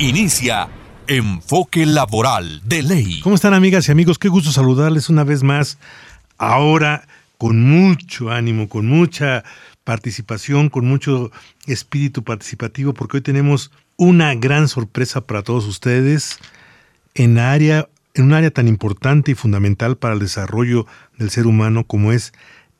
Inicia Enfoque Laboral de Ley. ¿Cómo están amigas y amigos? Qué gusto saludarles una vez más. Ahora con mucho ánimo, con mucha participación, con mucho espíritu participativo, porque hoy tenemos una gran sorpresa para todos ustedes en, área, en un área tan importante y fundamental para el desarrollo del ser humano como es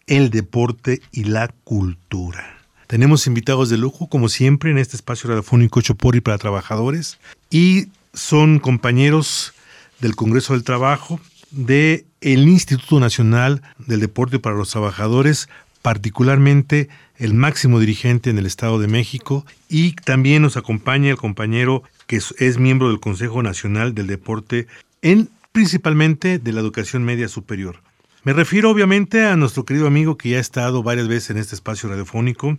el deporte y la cultura. Tenemos invitados de lujo, como siempre, en este espacio radiofónico Chopori para trabajadores. Y son compañeros del Congreso del Trabajo, del el Instituto Nacional del Deporte para los Trabajadores, particularmente el máximo dirigente en el Estado de México. Y también nos acompaña el compañero que es, miembro del Consejo Nacional del Deporte en principalmente de la educación media superior. Me refiero obviamente a nuestro querido amigo que ya ha estado varias veces en este espacio radiofónico,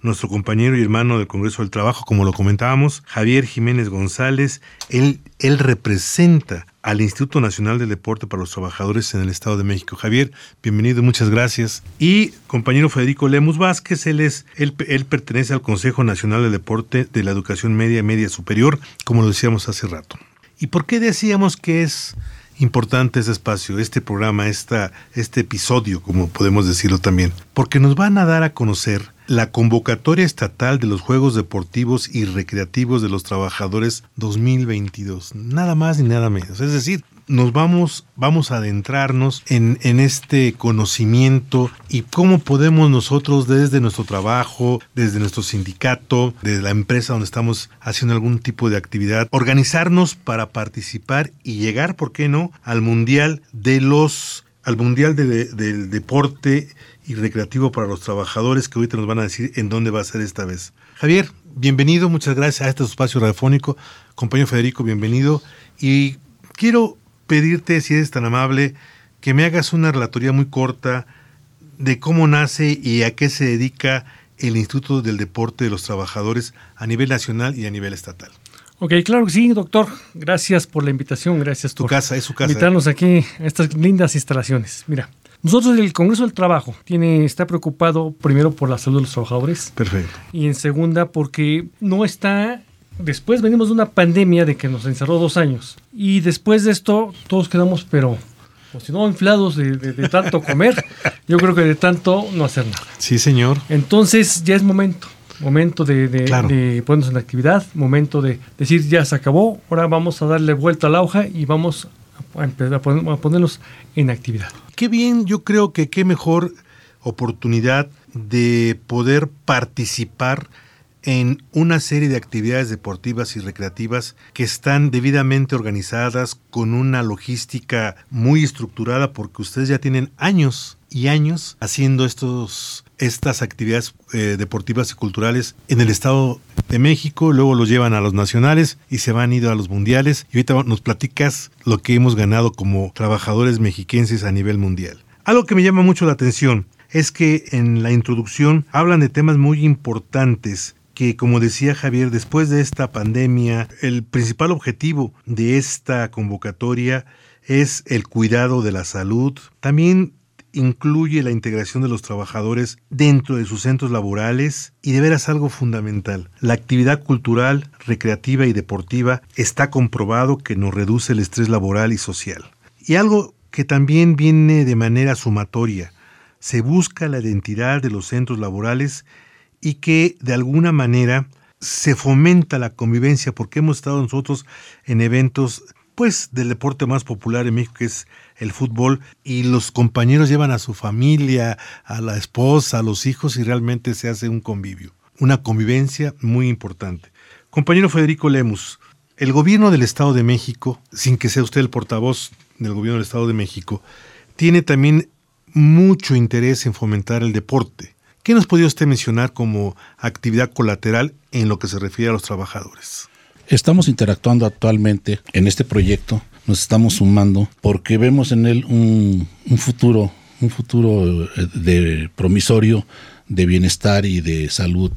nuestro compañero y hermano del Congreso del Trabajo, como lo comentábamos, Javier Jiménez González. Él, representa al Instituto Nacional del Deporte para los Trabajadores en el Estado de México. Javier, bienvenido, muchas gracias. Y compañero Federico Lemus Vázquez, él, es, él, él pertenece al Consejo Nacional del Deporte de la Educación Media y Media Superior, como lo decíamos hace rato. ¿Y por qué decíamos que es importante este espacio, este programa, esta, este episodio, como podemos decirlo también, porque nos van a dar a conocer la convocatoria estatal de los Juegos Deportivos y Recreativos de los Trabajadores 2022. Nada más ni nada menos. Es decir, nos vamos, vamos a adentrarnos en, en, este conocimiento y cómo podemos nosotros desde nuestro trabajo, desde nuestro sindicato, desde la empresa donde estamos haciendo algún tipo de actividad, organizarnos para participar y llegar, ¿por qué no?, al Mundial de los al Mundial del Deporte y Recreativo para los Trabajadores, que ahorita nos van a decir en dónde va a ser esta vez. Javier, bienvenido, muchas gracias a este espacio radiofónico. Compañero Federico, bienvenido. Y quiero pedirte, si eres tan amable, que me hagas una relatoría muy corta de cómo nace y a qué se dedica el Instituto del Deporte de los Trabajadores a nivel nacional y a nivel estatal. Ok, claro que sí, doctor. Gracias por la invitación, gracias tu por casa, es su casa. invitarnos aquí a estas lindas instalaciones. Mira, nosotros el Congreso del Trabajo tiene, está preocupado primero por la salud de los trabajadores. Perfecto. Y en segunda porque no está después venimos de una pandemia de que nos encerró dos años. Y después de esto, todos quedamos, pero, pues, si no, inflados de, tanto comer, yo creo que de tanto no hacer nada. Sí, señor. Entonces, ya es momento. Momento de, de, ponernos en actividad, momento de decir ya se acabó, ahora vamos a darle vuelta a la hoja y vamos a, empezar a, a ponernos en actividad. Qué bien, yo creo que qué mejor oportunidad de poder participar en una serie de actividades deportivas y recreativas que están debidamente organizadas con una logística muy estructurada porque ustedes ya tienen años y años haciendo estos estas actividades eh, deportivas y culturales en el Estado de México, luego los llevan a los nacionales y se van ido a los mundiales. Y ahorita nos platicas lo que hemos ganado como trabajadores mexiquenses a nivel mundial. Algo que me llama mucho la atención es que en la introducción hablan de temas muy importantes que, como decía Javier, después de esta pandemia, el principal objetivo de esta convocatoria es el cuidado de la salud. También incluye la integración de los trabajadores dentro de sus centros laborales y de veras algo fundamental. La actividad cultural, recreativa y deportiva está comprobado que nos reduce el estrés laboral y social. Y algo que también viene de manera sumatoria, se busca la identidad de los centros laborales y que de alguna manera se fomenta la convivencia porque hemos estado nosotros en eventos pues del deporte más popular en México que es el fútbol y los compañeros llevan a su familia, a la esposa, a los hijos y realmente se hace un convivio, una convivencia muy importante. Compañero Federico Lemus, el gobierno del Estado de México, sin que sea usted el portavoz del gobierno del Estado de México, tiene también mucho interés en fomentar el deporte. ¿Qué nos podría usted mencionar como actividad colateral en lo que se refiere a los trabajadores? Estamos interactuando actualmente en este proyecto, nos estamos sumando porque vemos en él un, un futuro, un futuro eh, de promisorio de bienestar y de salud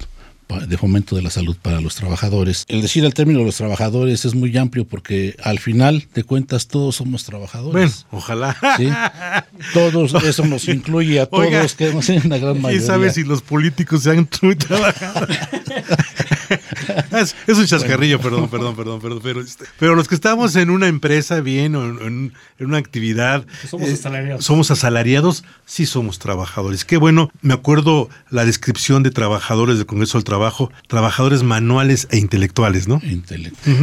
de fomento de la salud para los trabajadores. El decir el término los trabajadores es muy amplio porque al final de cuentas todos somos trabajadores. Bueno, ojalá. ¿Sí? Todos, eso nos incluye a todos, que no una gran mayoría. ¿Quién sabe si los políticos se han muy es, un chascarrillo, perdón, perdón, perdón, perdón. Pero, este, pero los que estamos en una empresa bien o en, una actividad. Somos eh, asalariados. Somos asalariados, sí somos trabajadores. Qué bueno, me acuerdo la descripción de trabajadores del Congreso del Trabajo, trabajadores manuales e intelectuales, ¿no?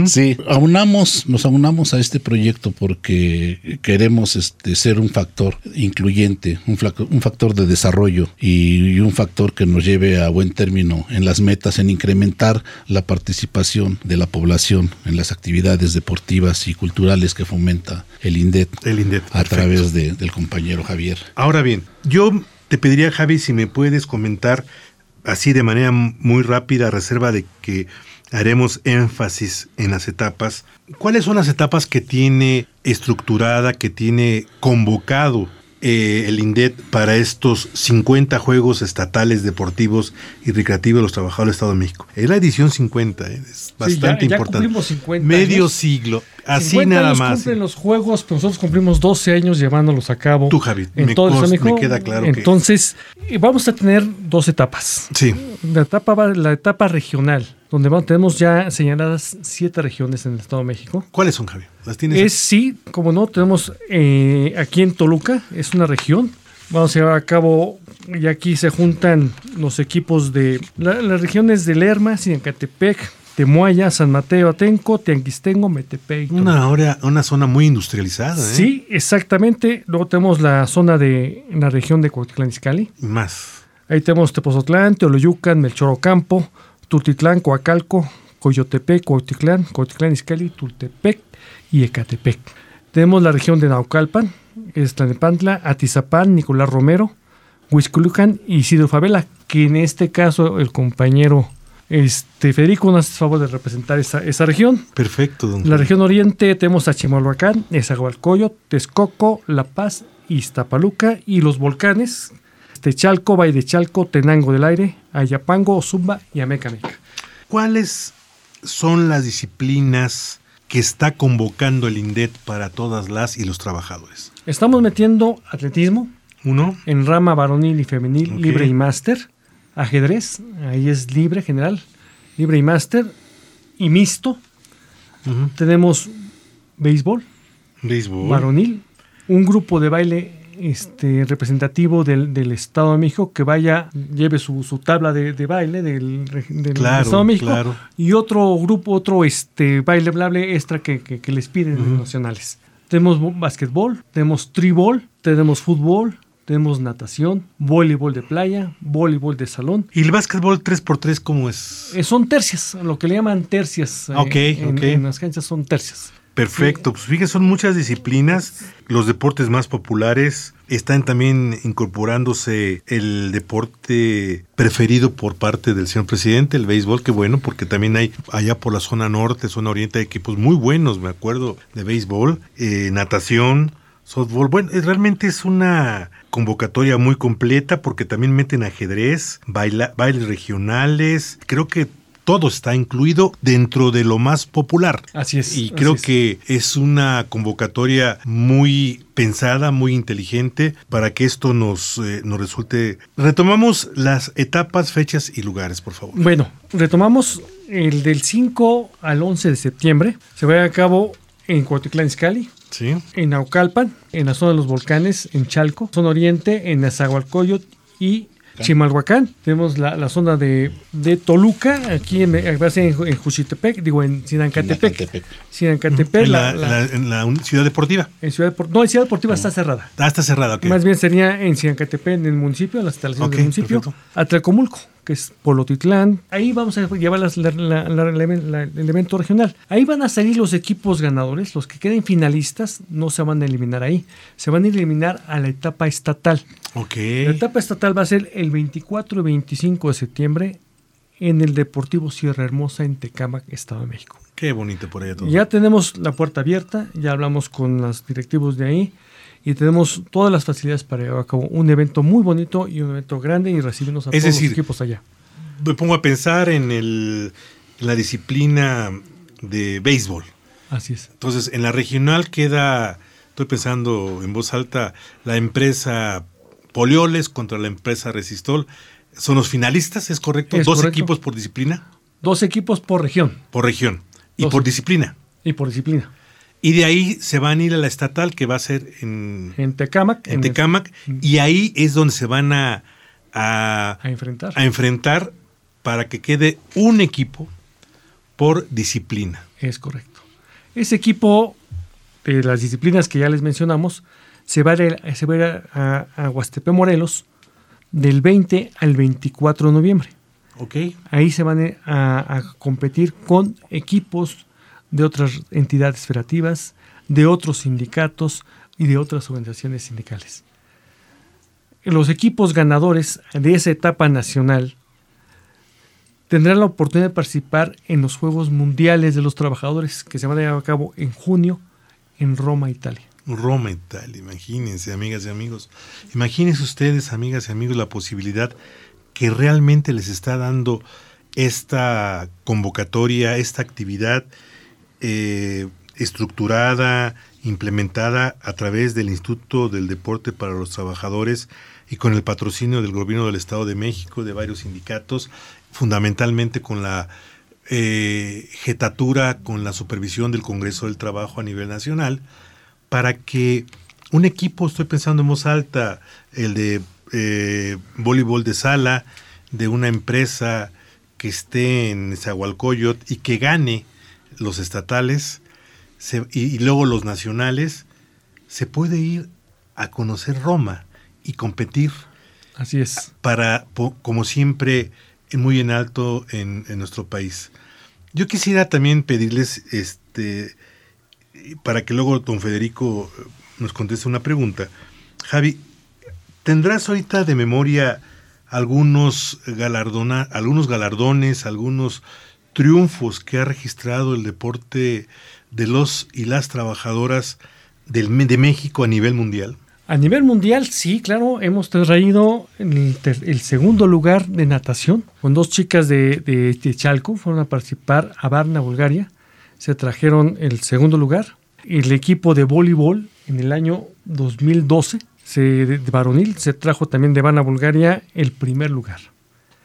Sí, aunamos, nos aunamos a este proyecto porque queremos este, ser un factor incluyente, un, un factor de desarrollo y un factor que nos lleve a buen término en las metas, en incrementar la participación de la población en las actividades deportivas y culturales que fomenta el INDET, el INDET a través del compañero Javier. Ahora bien, yo te pediría, Javi, si me puedes comentar así de manera muy rápida, a reserva de que haremos énfasis en las etapas. ¿Cuáles son las etapas que tiene estructurada, que tiene convocado eh, el INDET para estos 50 Juegos Estatales Deportivos y Recreativos de los Trabajadores del Estado de México. Es la edición 50, eh, es bastante importante. 50 Medio siglo, así nada años más. cumplen los Juegos, pero nosotros cumplimos 12 años llevándolos a cabo. Tú, Javi, en me, todo el cos- Estado de me México. queda claro Entonces, eh, vamos a tener dos etapas. Sí, La etapa, la etapa regional, donde vamos- tenemos ya señaladas siete regiones en el Estado de México. ¿cuáles son, Javi? ¿Las tienes? Es sí, como no, tenemos eh, aquí en Toluca, es una región. Vamos a llevar a cabo, y aquí se juntan los equipos de la- las regiones de Lerma, Sinancatepec, Temuaya, San Mateo, Atenco, Tianguistengo, Metepec. Una, hora, una zona muy industrializada, ¿eh? Sí, exactamente. Luego tenemos la zona de la región de. Y más. Ahí tenemos Tepozotlán, Teoloyucan, Melchorocampo, Tultitlán, Coacalco, Coyotepec, Cuautitlán, Cuautitlán Izcalli, Tultepec y Ecatepec. Tenemos la región de Naucalpan, Tlanepantla, Atizapán, Nicolás Romero, Huizculucan y Isidro Favela, que en este caso el compañero este, Federico nos hace favor de representar esa, esa región. Perfecto, don la región oriente tenemos a Chimalhuacán, Ezahualcoyo, Texcoco, La Paz, Iztapaluca y los volcanes, Techalco, Valle de Chalco, Tenango del Aire, Ayapango, Zumba y Amecameca. ¿Cuáles son las disciplinas que está convocando el INDET para todas las y los trabajadores? Estamos metiendo atletismo Uno, en rama varonil y femenil, libre y máster, ajedrez, ahí es libre general, libre y máster, y mixto. Tenemos béisbol, béisbol. varonil, un grupo de baile este, representativo del, del Estado de México que vaya, lleve su, su tabla de, de baile del, re- del Claro, Estado de México claro. y otro grupo, otro este, baile blable extra que, que- que les piden los nacionales. Tenemos bo- básquetbol, tenemos tribol, tenemos fútbol, tenemos natación, voleibol de playa, voleibol de salón. ¿Y el básquetbol 3x3 cómo es? Eh, son tercias, lo que le llaman tercias. eh, Ok, en, ok. en las canchas son tercias. Perfecto, pues fíjate, son muchas disciplinas. Los deportes más populares están también incorporándose el deporte preferido por parte del señor presidente, el béisbol, que bueno, porque también hay allá por la zona norte, zona oriente, hay equipos muy buenos, me acuerdo, de béisbol, eh, natación, softball. Bueno, realmente es una convocatoria muy completa porque también meten ajedrez, baila- bailes regionales, creo que todo está incluido dentro de lo más popular. Así es. Y creo es. que es una convocatoria muy pensada, muy inteligente para que esto nos, eh, nos resulte. Retomamos las etapas, fechas y lugares, por favor. Bueno, retomamos el del 5 al 11 de septiembre. Se va a cabo en Cuautitlán Izcalli, Sí. en Naucalpan, en la zona de los volcanes, en Chalco, zona oriente, en Nezahualcóyotl y Chimalhuacán. Tenemos la, la zona de, de Toluca, aquí en, a en, en Juchitepec, digo en Sinancatepec. Sinancatepec. En la- la, la- en la- ciudad deportiva. en Ciudad No, en Ciudad Deportiva está cerrada. Ah, está cerrada, ok. Más bien sería en Sinancatepec, en el municipio, en las instalaciones del municipio. perfecto. Atlacomulco, que es Polotitlán. Ahí vamos a llevar las- la- la- la- la- la- el evento regional. Ahí van a salir los equipos ganadores. Los que queden finalistas no se van a eliminar ahí. Se van a eliminar a la etapa estatal. Ok. La etapa estatal va a ser el 24 y 25 de septiembre en el Deportivo Sierra Hermosa en Tecámac, Estado de México. Qué bonito por allá todo. Ya tenemos la puerta abierta, ya hablamos con los directivos de ahí y tenemos todas las facilidades para llevar a cabo un evento muy bonito y un evento grande y recibirnos a Es todos decir, los equipos allá. Me pongo a pensar en, el, en la disciplina de béisbol. Así es. Entonces, en la regional queda, estoy pensando en voz alta, la empresa Polioles contra la empresa Resistol. ¿Son los finalistas, es correcto? Es ¿Dos correcto. equipos por disciplina? Dos equipos por región Por región. Y Dos. por disciplina. y por disciplina. Y de ahí se van a ir a la estatal que va a ser en, En Tecámac, en Tecámac. Y ahí es donde se van a, a, a enfrentar. a enfrentar para que quede un equipo por disciplina. Es correcto. Ese equipo de las disciplinas que ya les mencionamos se va a ir, se va a, a, a Huastepe, Morelos, del 20 al 24 de noviembre. ¿Ok? Ahí se van a, a competir con equipos de otras entidades federativas, de otros sindicatos y de otras organizaciones sindicales. Los equipos ganadores de esa etapa nacional tendrán la oportunidad de participar en los Juegos Mundiales de los Trabajadores que se van a llevar a cabo en junio en Roma, Italia. Roma y tal, imagínense, amigas y amigos. Imagínense ustedes, amigas y amigos, la posibilidad que realmente les está dando esta convocatoria, esta actividad eh, estructurada, implementada a través del Instituto del Deporte para los Trabajadores y con el patrocinio del gobierno del Estado de México, de varios sindicatos, fundamentalmente con la eh, jetatura, con la supervisión del Congreso del Trabajo a nivel nacional, para que un equipo, estoy pensando en voz alta, el de eh, voleibol de sala, de una empresa que esté en Nezahualcóyotl y que gane los estatales se- y, y luego los nacionales, se puede ir a conocer Roma y competir Así es. para, como siempre, muy en alto en, en nuestro país. Yo quisiera también pedirles, este, para que luego don Federico eh, nos conteste una pregunta. Javi, ¿tendrás ahorita de memoria algunos, galardona, algunos galardones, algunos triunfos que ha registrado el deporte de los y las trabajadoras de México a nivel mundial? A nivel mundial, sí, claro, hemos traído el, el segundo lugar de natación con dos chicas de, de- Chalco, fueron a participar a Varna, Bulgaria, se trajeron el segundo lugar. El equipo de voleibol en el año 2012, se, de varonil, se trajo también de Varna, Bulgaria, el primer lugar.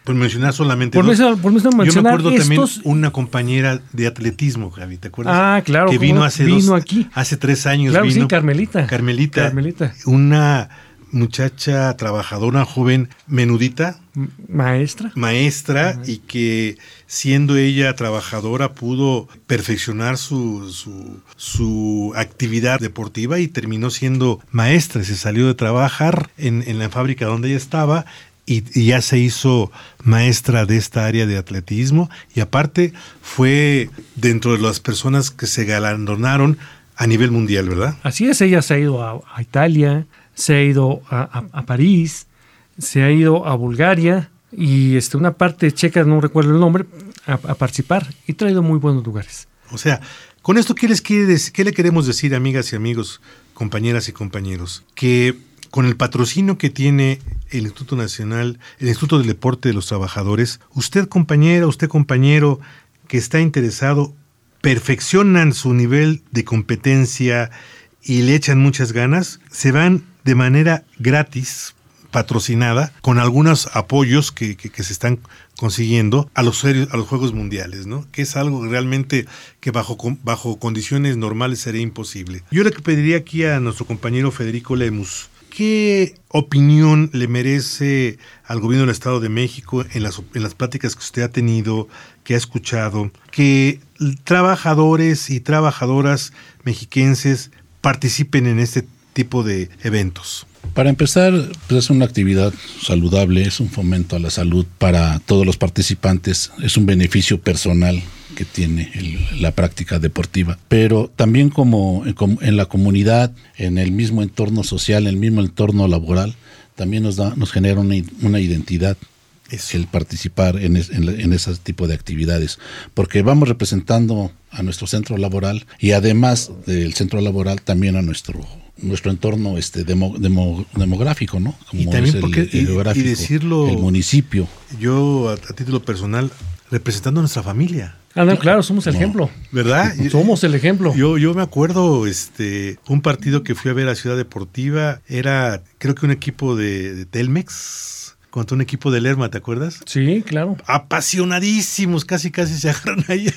Por mencionar solamente Por, dos. mencionar- por mencionar Yo me acuerdo también estos, una compañera de atletismo, Javi, ¿te acuerdas? Ah, claro, Que vino no, hace vino dos, aquí. hace tres años Claro, sí, vino. Carmelita. Carmelita. Carmelita. Una muchacha trabajadora, joven, menudita, m- maestra. maestra, y que siendo ella trabajadora pudo perfeccionar su, su, su actividad deportiva y terminó siendo maestra. Se salió de trabajar en, en la fábrica donde ella estaba y, y ya se hizo maestra de esta área de atletismo y aparte fue dentro de las personas que se galardonaron a nivel mundial, ¿verdad? Así es, ella se ha ido a, a Italia, se ha ido a, a- a París, se ha ido a Bulgaria y este, una parte checa, no recuerdo el nombre, a, participar y traído muy buenos lugares. O sea, con esto, ¿qué, les quiere qué le queremos decir, amigas y amigos, compañeras y compañeros? Que con el patrocinio que tiene el Instituto Nacional, el Instituto del Deporte de los Trabajadores, usted, compañera, usted, compañero, que está interesado, perfeccionan su nivel de competencia y le echan muchas ganas, se van de manera gratis, patrocinada, con algunos apoyos que, se están consiguiendo a los, Juegos Mundiales, ¿no? Que es algo realmente que bajo, bajo condiciones normales sería imposible. Yo le pediría aquí a nuestro compañero Federico Lemus, ¿qué opinión le merece al gobierno del Estado de México en las, en las pláticas que usted ha tenido, que ha escuchado, que trabajadores y trabajadoras mexiquenses participen en este tipo de eventos? Para empezar, pues es una actividad saludable, es un fomento a la salud para todos los participantes, es un beneficio personal que tiene el- la práctica deportiva, pero también como, como en la comunidad, en el mismo entorno social, en el mismo entorno laboral, también nos, da, nos genera una, una identidad el participar en, en, ese tipo de actividades, porque vamos representando a nuestro centro laboral y además del centro laboral también a nuestro nuestro entorno este demográfico, ¿no? Como y también porque y, decirlo el municipio. Yo a, título personal representando a nuestra familia. Ah, no, claro, somos el ejemplo. ¿Verdad? Somos el ejemplo. Yo, yo me acuerdo, este, un partido que fui a ver a Ciudad Deportiva, era creo que un equipo de, de Telmex, contra un equipo de Lerma, ¿te acuerdas? Sí, claro. Apasionadísimos, casi casi se agarran ahí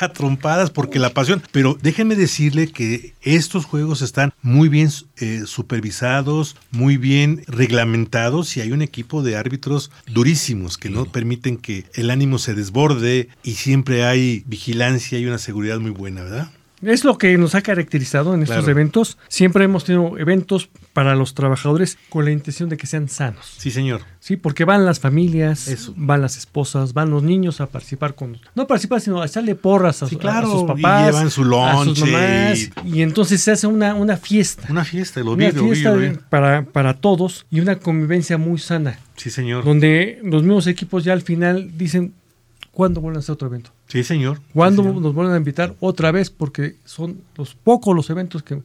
a trompadas porque la pasión. Pero déjenme decirle que estos juegos están muy bien eh, supervisados, muy bien reglamentados y hay un equipo de árbitros durísimos que no permiten que el ánimo se desborde y siempre hay vigilancia y una seguridad muy buena, ¿verdad? Es lo que nos ha caracterizado en estos eventos. Siempre hemos tenido eventos para los trabajadores con la intención de que sean sanos. Sí, señor. Sí, porque van las familias, van las esposas, van los niños a participar con... No a participar, sino a echarle porras a, sus papás. Y llevan su lonche. Y... entonces se hace una, una fiesta. Una fiesta, lo Una fiesta para, para todos y una convivencia muy sana. Sí, señor. Donde los mismos equipos ya al final dicen, ¿cuándo vuelven a hacer otro evento? Sí, señor. ¿Cuándo nos vuelven a invitar otra vez? Porque son los pocos los eventos que,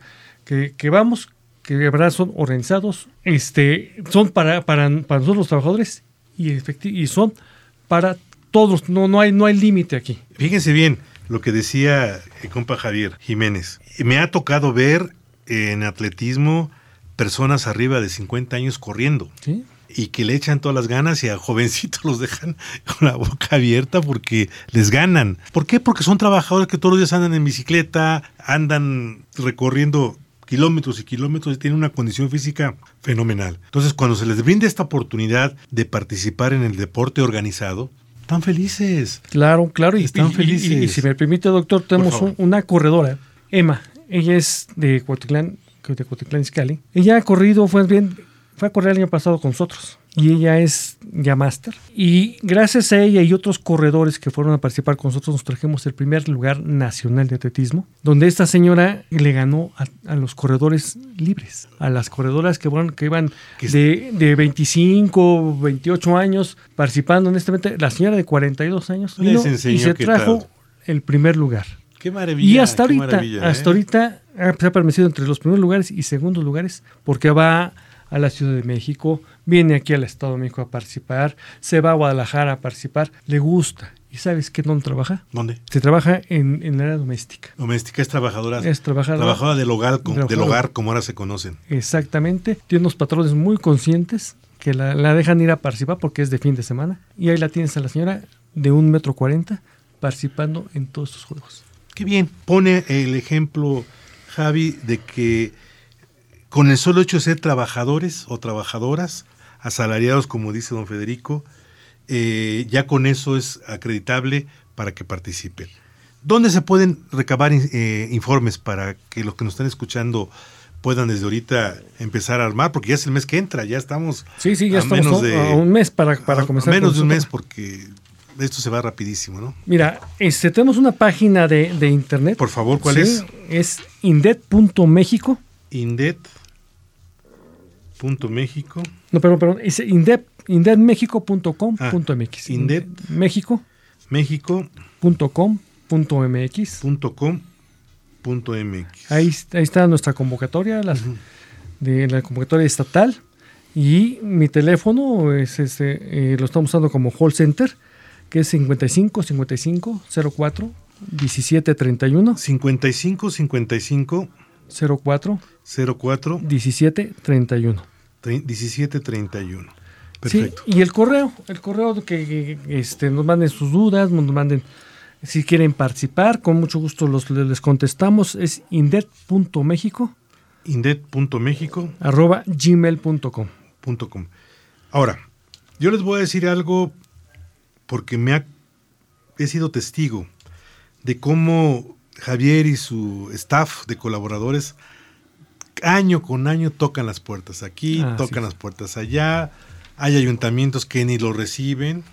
que, vamos, que de verdad son organizados, este, son para, para, para nosotros los trabajadores y, y son para todos, no, no hay, no hay límite aquí. Fíjense bien lo que decía el compa Javier Jiménez. Me ha tocado ver en atletismo personas arriba de 50 años corriendo. ¿Sí? Y que le echan todas las ganas y a jovencitos los dejan con la boca abierta porque les ganan. ¿Por qué? Porque son trabajadores que todos los días andan en bicicleta, andan recorriendo kilómetros y kilómetros y tienen una condición física fenomenal. Entonces, cuando se les brinda esta oportunidad de participar en el deporte organizado, están felices. Claro, claro, y están felices. Y, si me permite, doctor, tenemos una corredora, Emma. Ella es de Cuautitlán, de Cuautitlán Izcalli. Ella ha corrido, fue bien, fue a correr el año pasado con nosotros y ella es ya máster. Y gracias a ella y otros corredores que fueron a participar con nosotros, nos trajimos el primer lugar nacional de atletismo, donde esta señora le ganó a, los corredores libres, a las corredoras que, bueno, que iban de, de 25, 28 años participando en este evento. La señora de 42 años vino y se trajo el primer lugar. Qué maravilla. Y hasta ahorita, hasta ¿eh? ahorita se ha permitido entre los primeros lugares y segundos lugares, porque va a la Ciudad de México, viene aquí al Estado de México a participar, se va a Guadalajara a participar, le gusta. ¿Y sabes qué dónde trabaja? ¿Dónde? Se trabaja en, en la área doméstica. Doméstica es trabajadora. Es trabajadora. Trabajadora del hogar, del hogar, como ahora se conocen. Exactamente. Tiene unos patrones muy conscientes que la, la, dejan ir a participar porque es de fin de semana. Y ahí la tienes a la señora de un metro cuarenta participando en todos estos juegos. Qué bien. Pone el ejemplo, Javi, de que con el solo hecho de ser trabajadores o trabajadoras, asalariados, como dice don Federico, eh, ya con eso es acreditable para que participen. ¿Dónde se pueden recabar eh, informes para que los que nos están escuchando puedan desde ahorita empezar a armar? Porque ya es el mes que entra, ya estamos. Sí, sí, ya estamos menos de, un mes para, para comenzar. Menos de un mes, porque esto se va rapidísimo, ¿no? Mira, este, tenemos una página de, internet. Por favor, ¿cuál es? Es indet.mexico. Indet. Punto México. No, perdón, perdón. Es indep, indepmexico.com.mx. Ah, indep. México. México. Punto com, punto mx. Punto com, punto mx. Ahí, ahí está nuestra convocatoria, la, de la convocatoria estatal. Y mi teléfono es este, eh, lo estamos usando como call center, que es 55 55 04 17 31. 55 55 04 04 17 31. 17 31. Perfecto. Sí, y el correo, el correo que, este, nos manden sus dudas, nos manden si quieren participar, con mucho gusto los, les contestamos, es indet.mexico. Indet.mexico. Arroba gmail.com. Com. Ahora, yo les voy a decir algo porque me ha, he sido testigo de cómo Javier y su staff de colaboradores año con año tocan las puertas aquí, ah, tocan las puertas allá. Hay ayuntamientos que ni lo reciben.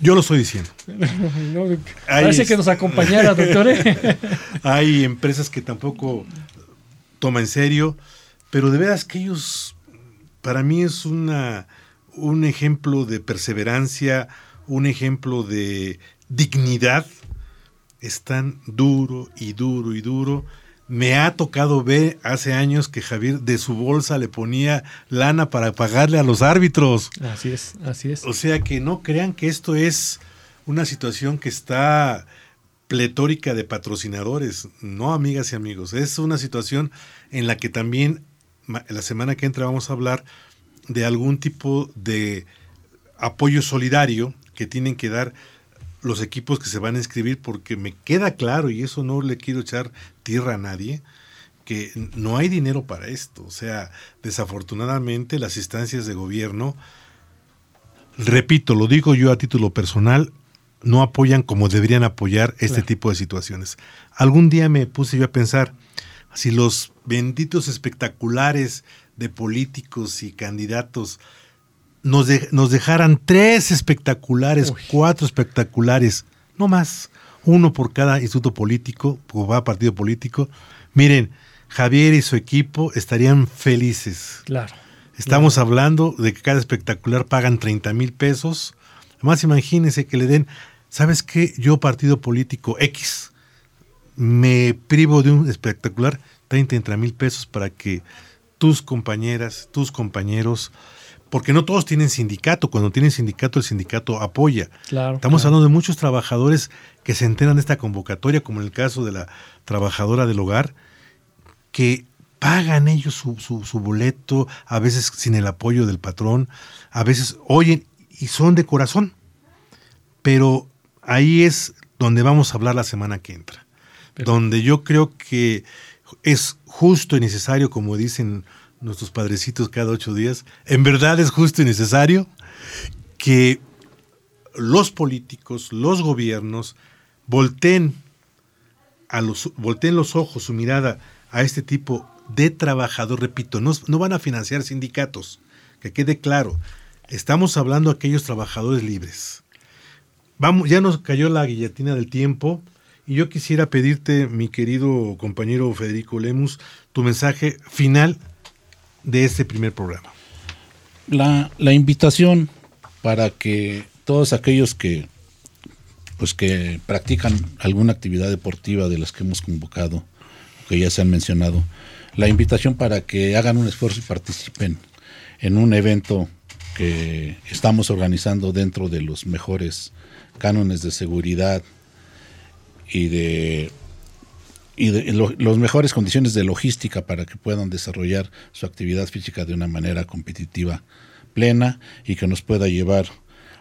Yo lo estoy diciendo. parece que nos acompañara, doctor. ¿eh? hay empresas que tampoco toman en serio, pero de veras que ellos, para mí es una, un ejemplo de perseverancia, un ejemplo de dignidad, están duro y duro y duro. Me ha tocado ver hace años que Javier de su bolsa le ponía lana para pagarle a los árbitros. Así es, así es. O sea que no crean que esto es una situación que está pletórica de patrocinadores. No, amigas y amigos. Es una situación en la que también la semana que entra vamos a hablar de algún tipo de apoyo solidario que tienen que dar los equipos que se van a inscribir porque me queda claro, y eso no le quiero echar tierra a nadie, que no hay dinero para esto. O sea, desafortunadamente las instancias de gobierno, repito, lo digo yo a título personal, no apoyan como deberían apoyar este tipo de situaciones. Algún día me puse yo a pensar, si los benditos espectaculares de políticos y candidatos nos, nos dejaran tres espectaculares, cuatro espectaculares, no más, uno por cada instituto político, por cada partido político. Miren, Javier y su equipo estarían felices. Claro. Estamos hablando de que cada espectacular pagan 30 mil pesos. Además, imagínense que le den, ¿sabes qué? Yo, partido político X, me privo de un espectacular, 30 mil pesos para que tus compañeras, tus compañeros porque no todos tienen sindicato. Cuando tienen sindicato, el sindicato apoya. Claro, Estamos hablando de muchos trabajadores que se enteran de esta convocatoria, como en el caso de la trabajadora del hogar, que pagan ellos su, su, boleto, a veces sin el apoyo del patrón, a veces oyen y son de corazón. Pero ahí es donde vamos a hablar la semana que entra. Donde yo creo que es justo y necesario, como dicen nuestros padrecitos cada ocho días, en verdad es justo y necesario que los políticos, los gobiernos, volteen, a los, volteen los ojos, su mirada a este tipo de trabajador. Repito, no, no van a financiar sindicatos, que quede claro. Estamos hablando de aquellos trabajadores libres. Vamos, ya nos cayó la guillotina del tiempo. Y yo quisiera pedirte, mi querido compañero Federico Lemus, tu mensaje final de este primer programa. La, invitación para que todos aquellos que pues que practican alguna actividad deportiva de las que hemos convocado, que ya se han mencionado, la invitación para que hagan un esfuerzo y participen en un evento que estamos organizando dentro de los mejores cánones de seguridad y de y de, las mejores condiciones de logística para que puedan desarrollar su actividad física de una manera competitiva plena y que nos pueda llevar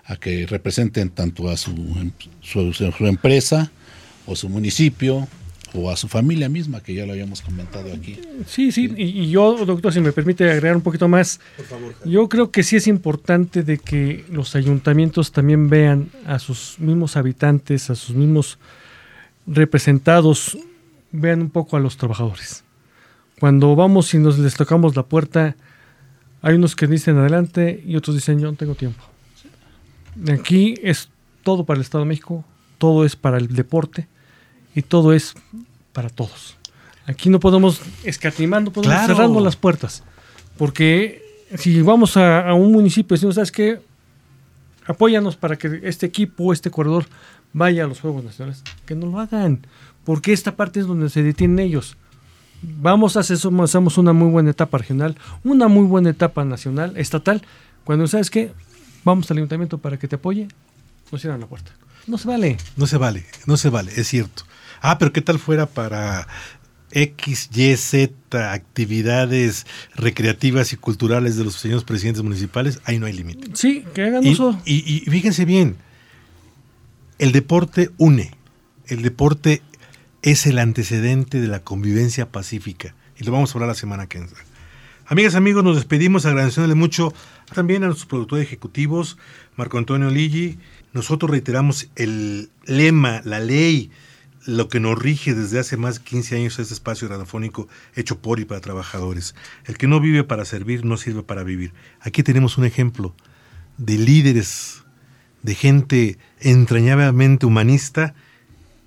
a que representen tanto a su, su, su empresa o su municipio o a su familia misma, que ya lo habíamos comentado aquí. Sí, sí, y, yo, doctor, si me permite agregar un poquito más, yo creo que sí es importante de que los ayuntamientos también vean a sus mismos habitantes, a sus mismos representados vean un poco a los trabajadores. Cuando vamos y nos les tocamos la puerta, hay unos que dicen adelante y otros dicen yo no tengo tiempo. Aquí es todo para el Estado de México, todo es para el deporte y todo es para todos. Aquí no podemos escatimando, podemos cerrando las puertas. Porque si vamos a, un municipio y decimos, ¿sabes qué? Apóyanos para que este equipo, este corredor vaya a los Juegos Nacionales. Que no lo hagan porque esta parte es donde se detienen ellos. Vamos a hacer hacemos una muy buena etapa regional, una muy buena etapa nacional, estatal. Cuando sabes que vamos al ayuntamiento para que te apoye, nos cierran la puerta. No se vale. No se vale, no se vale, es cierto. Ah, pero ¿qué tal fuera para X, Y, Z actividades recreativas y culturales de los señores presidentes municipales? Ahí no hay límite. Sí, que hagan y, uso. y fíjense bien, el deporte une, el deporte es el antecedente de la convivencia pacífica. Y lo vamos a hablar la semana que viene. Amigas, amigos, nos despedimos agradeciéndole mucho también a nuestros productores ejecutivos, Marco Antonio Ligi. Nosotros reiteramos el lema, la ley, lo que nos rige desde hace más de 15 años este espacio radiofónico hecho por y para trabajadores. El que no vive para servir no sirve para vivir. Aquí tenemos un ejemplo de líderes, de gente entrañablemente humanista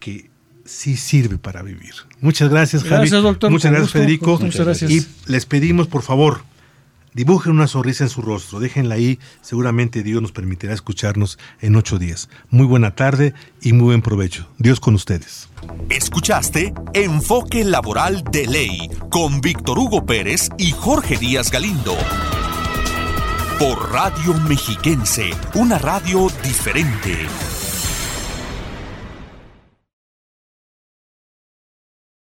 que sí sirve para vivir. Muchas gracias, Javi. Gracias, doctor. Muchas gracias, Federico. Muchas gracias. Y les pedimos, por favor, dibujen una sonrisa en su rostro, déjenla ahí, seguramente Dios nos permitirá escucharnos en ocho días. Muy buena tarde y muy buen provecho. Dios con ustedes. Escuchaste Enfoque Laboral de Ley con Víctor Hugo Pérez y Jorge Díaz Galindo. Por Radio Mexiquense, una radio diferente.